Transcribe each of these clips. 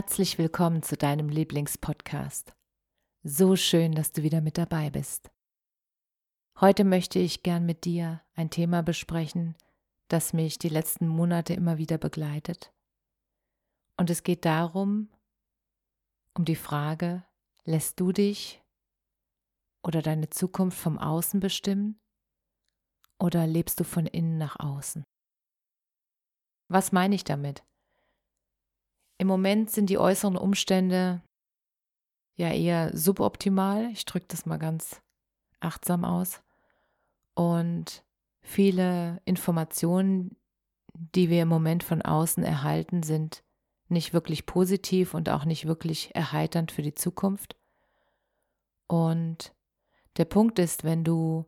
Herzlich willkommen zu deinem Lieblingspodcast. So schön, dass du wieder mit dabei bist. Heute möchte ich gern mit dir ein Thema besprechen, das mich die letzten Monate immer wieder begleitet. Und es geht darum, um die Frage, lässt du dich oder deine Zukunft vom Außen bestimmen oder lebst du von innen nach außen? Was meine ich damit? Im Moment sind die äußeren Umstände ja eher suboptimal. Ich drücke das mal ganz achtsam aus. Und viele Informationen, die wir im Moment von außen erhalten, sind nicht wirklich positiv und auch nicht wirklich erheiternd für die Zukunft. Und der Punkt ist, wenn du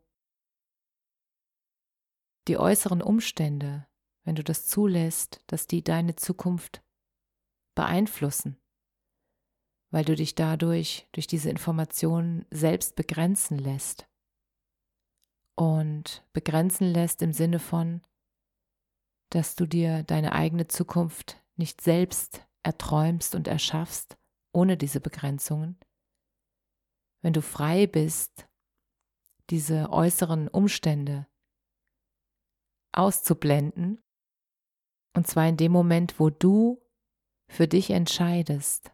die äußeren Umstände, wenn du das zulässt, dass die deine Zukunft beeinflussen, weil du dich dadurch durch diese Informationen selbst begrenzen lässt. Und begrenzen lässt im Sinne von, dass du dir deine eigene Zukunft nicht selbst erträumst und erschaffst ohne diese Begrenzungen. Wenn du frei bist, diese äußeren Umstände auszublenden, und zwar in dem Moment, wo du für dich entscheidest,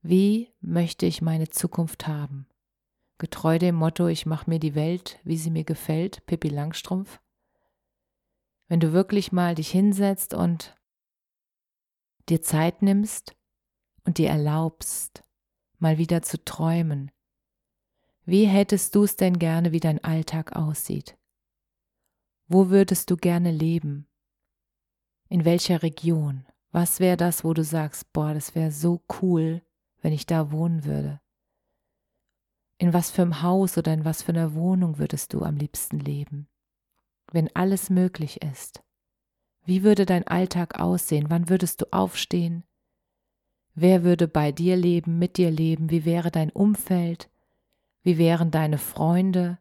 wie möchte ich meine Zukunft haben? Getreu dem Motto, ich mache mir die Welt, wie sie mir gefällt, Pippi Langstrumpf. Wenn du wirklich mal dich hinsetzt und dir Zeit nimmst und dir erlaubst, mal wieder zu träumen, wie hättest du es denn gerne, wie dein Alltag aussieht? Wo würdest du gerne leben? In welcher Region? Was wäre das, wo du sagst, boah, das wäre so cool, wenn ich da wohnen würde? In was für einem Haus oder in was für einer Wohnung würdest du am liebsten leben? Wenn alles möglich ist. Wie würde dein Alltag aussehen? Wann würdest du aufstehen? Wer würde bei dir leben, mit dir leben? Wie wäre dein Umfeld? Wie wären deine Freunde?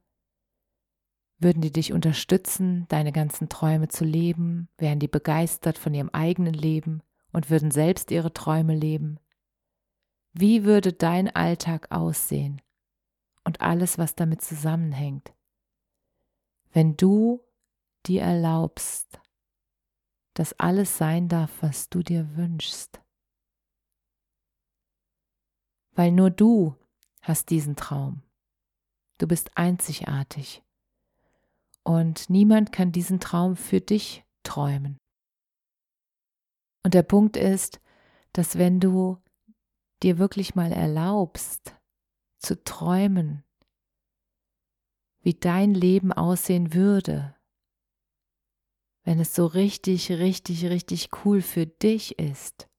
Würden die dich unterstützen, deine ganzen Träume zu leben? Wären die begeistert von ihrem eigenen Leben und würden selbst ihre Träume leben? Wie würde dein Alltag aussehen und alles, was damit zusammenhängt, wenn du dir erlaubst, dass alles sein darf, was du dir wünschst? Weil nur du hast diesen Traum. Du bist einzigartig und niemand kann diesen Traum für dich träumen. Und der Punkt ist, dass wenn du dir wirklich mal erlaubst zu träumen, wie dein Leben aussehen würde, wenn es so richtig, richtig, richtig cool für dich ist.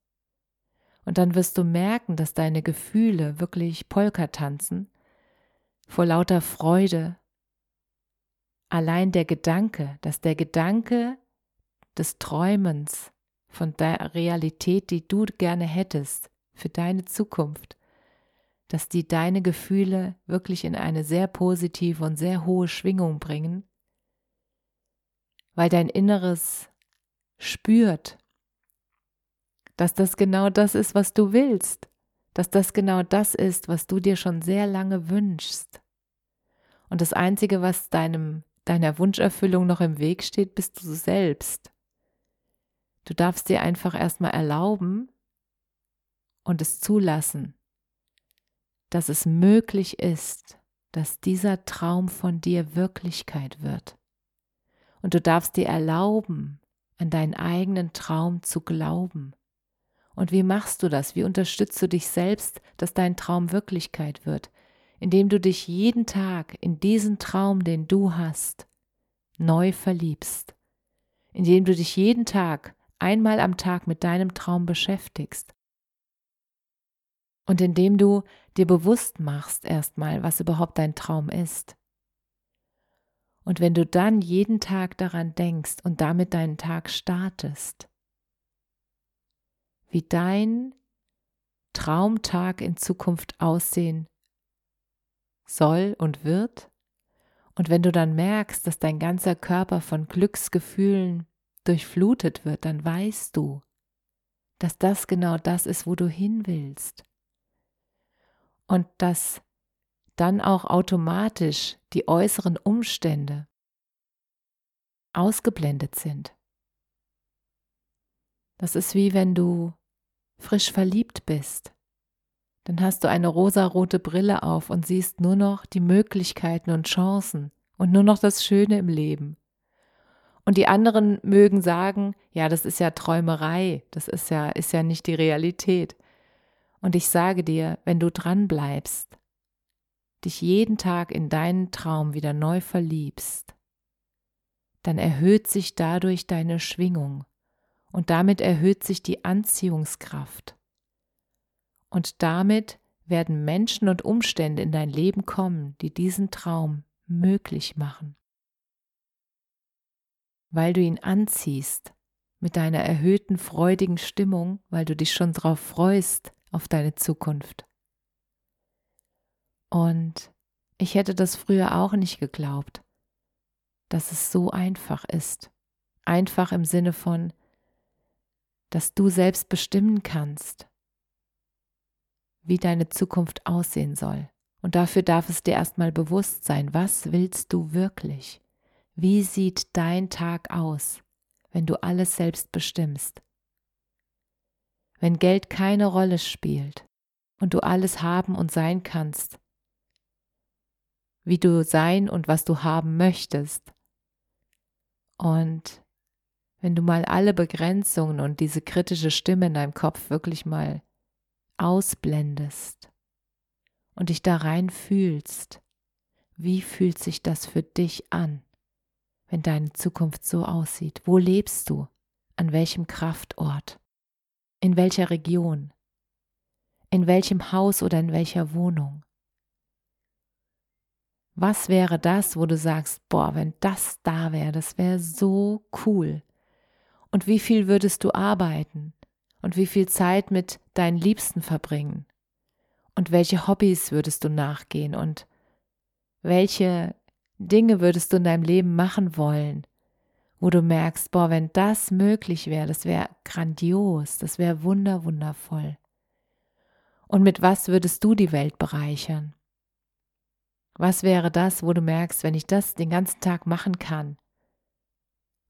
Und dann wirst du merken, dass deine Gefühle wirklich Polka tanzen, vor lauter Freude, allein der Gedanke, dass der Gedanke des Träumens von der Realität, die du gerne hättest für deine Zukunft, dass die deine Gefühle wirklich in eine sehr positive und sehr hohe Schwingung bringen, weil dein Inneres spürt, dass das genau das ist, was du willst, dass das genau das ist, was du dir schon sehr lange wünschst. Und das Einzige, was deinem deiner Wunscherfüllung noch im Weg steht, bist du selbst. Du darfst dir einfach erstmal erlauben und es zulassen, dass es möglich ist, dass dieser Traum von dir Wirklichkeit wird. Und du darfst dir erlauben, an deinen eigenen Traum zu glauben Und wie machst du das? Wie unterstützt du dich selbst, dass dein Traum Wirklichkeit wird? Indem du dich jeden Tag in diesen Traum, den du hast, neu verliebst. Indem du dich jeden Tag, einmal am Tag mit deinem Traum beschäftigst. Und indem du dir bewusst machst erstmal, was überhaupt dein Traum ist. Und wenn du dann jeden Tag daran denkst und damit deinen Tag startest, wie dein Traumtag in Zukunft aussehen soll und wird, und wenn du dann merkst, dass dein ganzer Körper von Glücksgefühlen durchflutet wird, dann weißt du, dass das genau das ist, wo du hin willst. Und dass dann auch automatisch die äußeren Umstände ausgeblendet sind. Das ist wie wenn du frisch verliebt bist. Dann hast du eine rosarote Brille auf und siehst nur noch die Möglichkeiten und Chancen und nur noch das Schöne im Leben. Und die anderen mögen sagen, ja, das ist ja Träumerei, das ist ja, ist ja nicht die Realität. Und ich sage dir, wenn du dran bleibst, dich jeden Tag in deinen Traum wieder neu verliebst, dann erhöht sich dadurch deine Schwingung und damit erhöht sich die Anziehungskraft. Und damit werden Menschen und Umstände in dein Leben kommen, die diesen Traum möglich machen. Weil du ihn anziehst mit deiner erhöhten freudigen Stimmung, weil du dich schon darauf freust auf deine Zukunft. Und ich hätte das früher auch nicht geglaubt, dass es so einfach ist. Einfach im Sinne von, dass du selbst bestimmen kannst, wie deine Zukunft aussehen soll. Und dafür darf es dir erstmal bewusst sein, was willst du wirklich? Wie sieht dein Tag aus, wenn du alles selbst bestimmst? Wenn Geld keine Rolle spielt und du alles haben und sein kannst, wie du sein und was du haben möchtest. Und wenn du mal alle Begrenzungen und diese kritische Stimme in deinem Kopf wirklich mal ausblendest und dich da rein fühlst, wie fühlt sich das für dich an, wenn deine Zukunft so aussieht? Wo lebst du? An welchem Kraftort? In welcher Region? In welchem Haus oder in welcher Wohnung? Was wäre das, wo du sagst, boah, wenn das da wäre, das wäre so cool. Und wie viel würdest du arbeiten? Und wie viel Zeit mit deinen Liebsten verbringen? Und welche Hobbys würdest du nachgehen? Und welche Dinge würdest du in deinem Leben machen wollen? Wo du merkst, boah, wenn das möglich wäre, das wäre grandios, das wäre wunder, wundervoll. Und mit was würdest du die Welt bereichern? Was wäre das, wo du merkst, wenn ich das den ganzen Tag machen kann,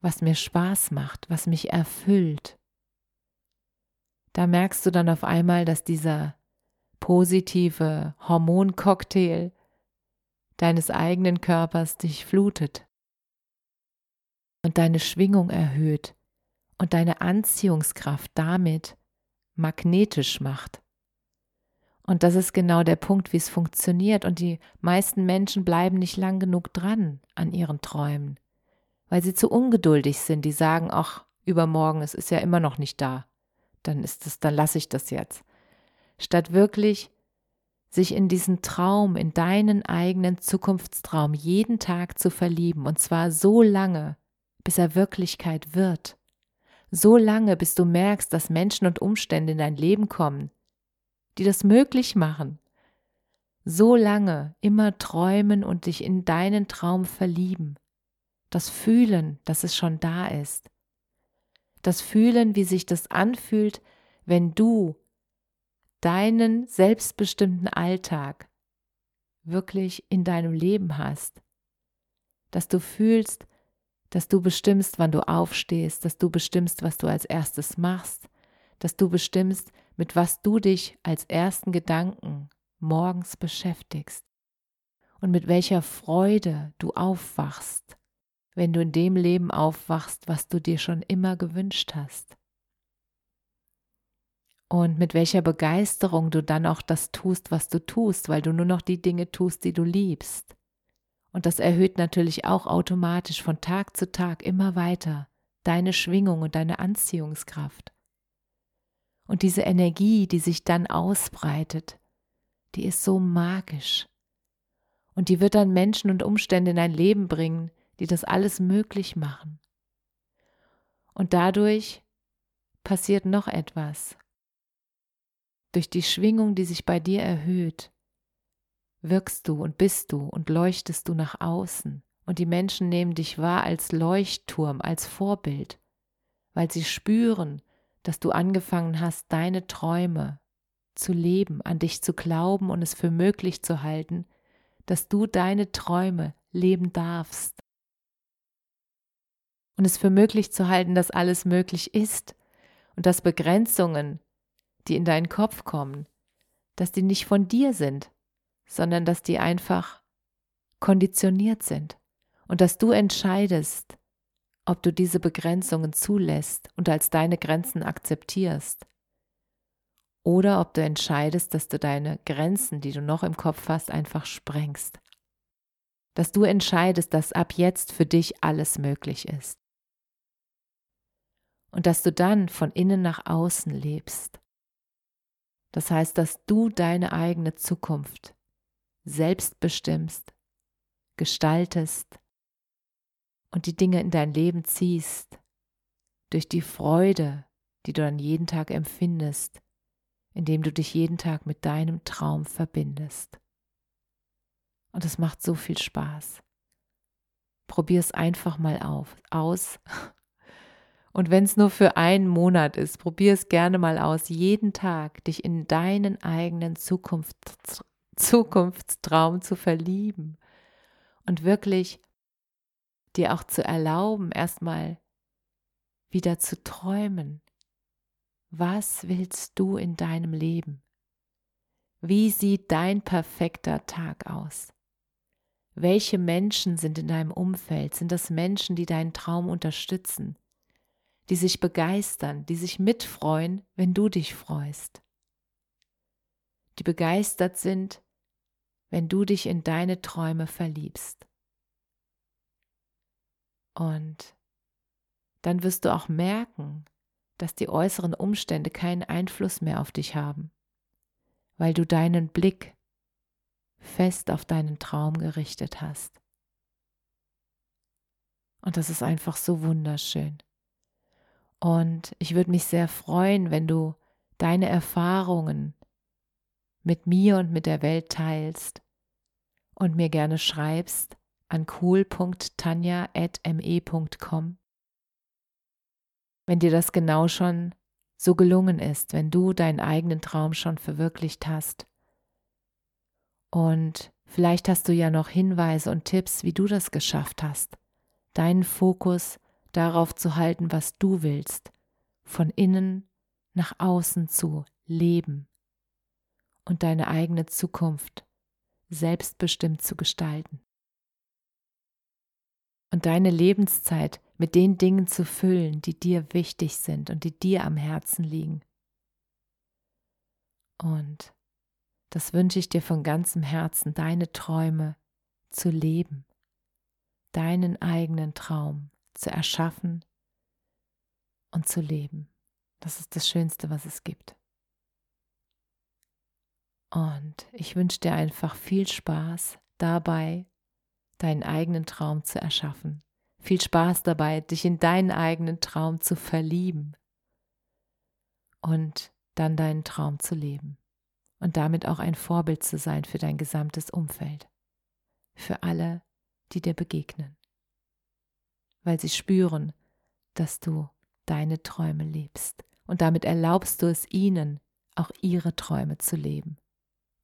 was mir Spaß macht, was mich erfüllt? Da merkst du dann auf einmal, dass dieser positive Hormoncocktail deines eigenen Körpers dich flutet und deine Schwingung erhöht und deine Anziehungskraft damit magnetisch macht. Und das ist genau der Punkt, wie es funktioniert. Und die meisten Menschen bleiben nicht lang genug dran an ihren Träumen, weil sie zu ungeduldig sind. Die sagen, ach, übermorgen, es ist ja immer noch nicht da. Dann ist es, dann lasse ich das jetzt. Statt wirklich sich in diesen Traum, in deinen eigenen Zukunftstraum jeden Tag zu verlieben, und zwar so lange, bis er Wirklichkeit wird. So lange, bis du merkst, dass Menschen und Umstände in dein Leben kommen, die das möglich machen. So lange immer träumen und dich in deinen Traum verlieben. Das Fühlen, dass es schon da ist. Das Fühlen, wie sich das anfühlt, wenn du deinen selbstbestimmten Alltag wirklich in deinem Leben hast. Dass du fühlst, dass du bestimmst, wann du aufstehst, dass du bestimmst, was du als erstes machst, dass du bestimmst, mit was du dich als ersten Gedanken morgens beschäftigst und mit welcher Freude du aufwachst, wenn du in dem Leben aufwachst, was du dir schon immer gewünscht hast. und mit welcher Begeisterung du dann auch das tust, was du tust, weil du nur noch die Dinge tust, die du liebst. Und das erhöht natürlich auch automatisch von Tag zu Tag immer weiter deine Schwingung und deine Anziehungskraft. Und diese Energie, die sich dann ausbreitet, die ist so magisch. Und die wird dann Menschen und Umstände in dein Leben bringen, die das alles möglich machen. Und dadurch passiert noch etwas. Durch die Schwingung, die sich bei dir erhöht, wirkst du und bist du und leuchtest du nach außen. Und die Menschen nehmen dich wahr als Leuchtturm, als Vorbild, weil sie spüren, dass du angefangen hast, deine Träume zu leben, an dich zu glauben und es für möglich zu halten, dass du deine Träume leben darfst. Und es für möglich zu halten, dass alles möglich ist und dass Begrenzungen, die in deinen Kopf kommen, dass die nicht von dir sind, sondern dass die einfach konditioniert sind und dass du entscheidest, ob du diese Begrenzungen zulässt und als deine Grenzen akzeptierst oder ob du entscheidest, dass du deine Grenzen, die du noch im Kopf hast, einfach sprengst. Dass du entscheidest, dass ab jetzt für dich alles möglich ist. Und dass du dann von innen nach außen lebst. Das heißt, dass du deine eigene Zukunft selbst bestimmst, gestaltest und die Dinge in dein Leben ziehst, durch die Freude, die du dann jeden Tag empfindest, indem du dich jeden Tag mit deinem Traum verbindest. Und es macht so viel Spaß. Probier es einfach mal auf, aus. Und wenn es nur für einen Monat ist, probier es gerne mal aus, jeden Tag dich in deinen eigenen Zukunfts Zukunftstraum zu verlieben und wirklich dir auch zu erlauben, erstmal wieder zu träumen, was willst du in deinem Leben? Wie sieht dein perfekter Tag aus? Welche Menschen sind in deinem Umfeld? Sind das Menschen, die deinen Traum unterstützen, die sich begeistern, die sich mitfreuen, wenn du dich freust? Die begeistert sind, wenn du dich in deine Träume verliebst. Und dann wirst du auch merken, dass die äußeren Umstände keinen Einfluss mehr auf dich haben, weil du deinen Blick fest auf deinen Traum gerichtet hast. Und das ist einfach so wunderschön. Und ich würde mich sehr freuen, wenn du deine Erfahrungen mit mir und mit der Welt teilst und mir gerne schreibst an cool.tanja.me.com wenn dir das genau schon so gelungen ist, wenn du deinen eigenen Traum schon verwirklicht hast. Und vielleicht hast du ja noch Hinweise und Tipps, wie du das geschafft hast, deinen Fokus darauf zu halten, was du willst, von innen nach außen zu leben und deine eigene Zukunft selbstbestimmt zu gestalten. Und deine Lebenszeit mit den Dingen zu füllen, die dir wichtig sind und die dir am Herzen liegen. Und das wünsche ich dir von ganzem Herzen, deine Träume zu leben, deinen eigenen Traum zu erschaffen und zu leben. Das ist das Schönste, was es gibt. Und ich wünsche dir einfach viel Spaß dabei, deinen eigenen Traum zu erschaffen viel Spaß dabei, dich in deinen eigenen Traum zu verlieben und dann deinen Traum zu leben und damit auch ein Vorbild zu sein für dein gesamtes Umfeld, für alle, die dir begegnen, weil sie spüren, dass du deine Träume lebst und damit erlaubst du es ihnen, auch ihre Träume zu leben.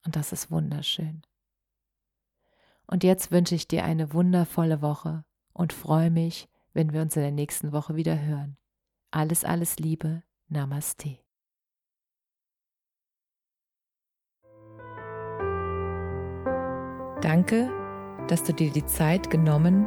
Und das ist wunderschön. Und jetzt wünsche ich dir eine wundervolle Woche und freue mich, wenn wir uns in der nächsten Woche wieder hören. Alles, alles Liebe. Namaste. Danke, dass du dir die Zeit genommen